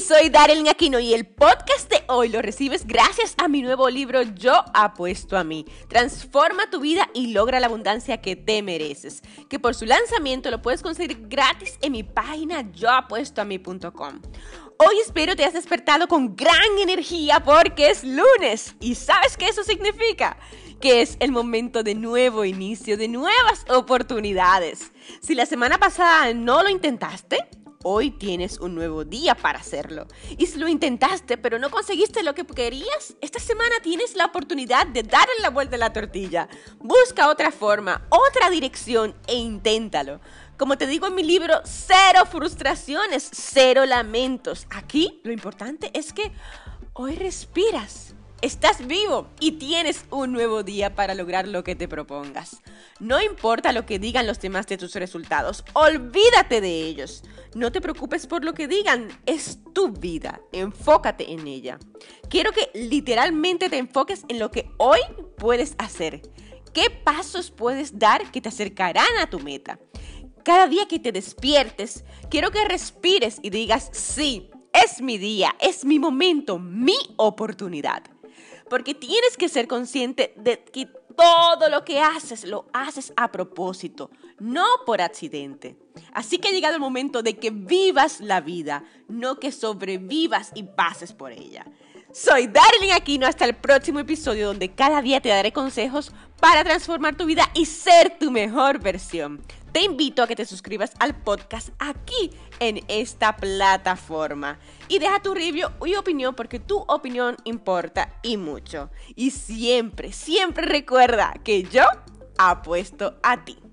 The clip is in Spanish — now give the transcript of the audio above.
soy Darren Aquino y el podcast de hoy lo recibes gracias a mi nuevo libro Yo apuesto a mí. Transforma tu vida y logra la abundancia que te mereces. Que por su lanzamiento lo puedes conseguir gratis en mi página yoapuestoami.com. Hoy espero te has despertado con gran energía porque es lunes. ¿Y sabes qué eso significa? Que es el momento de nuevo inicio, de nuevas oportunidades. Si la semana pasada no lo intentaste, Hoy tienes un nuevo día para hacerlo. Y si lo intentaste pero no conseguiste lo que querías, esta semana tienes la oportunidad de darle la vuelta a la tortilla. Busca otra forma, otra dirección e inténtalo. Como te digo en mi libro, cero frustraciones, cero lamentos. Aquí lo importante es que hoy respiras Estás vivo y tienes un nuevo día para lograr lo que te propongas. No importa lo que digan los demás de tus resultados, olvídate de ellos. No te preocupes por lo que digan, es tu vida, enfócate en ella. Quiero que literalmente te enfoques en lo que hoy puedes hacer. ¿Qué pasos puedes dar que te acercarán a tu meta? Cada día que te despiertes, quiero que respires y digas, sí, es mi día, es mi momento, mi oportunidad porque tienes que ser consciente de que todo lo que haces lo haces a propósito, no por accidente. Así que ha llegado el momento de que vivas la vida, no que sobrevivas y pases por ella. Soy Darling Aquino, hasta el próximo episodio donde cada día te daré consejos para transformar tu vida y ser tu mejor versión te invito a que te suscribas al podcast aquí en esta plataforma. Y deja tu review y opinión porque tu opinión importa y mucho. Y siempre, siempre recuerda que yo apuesto a ti.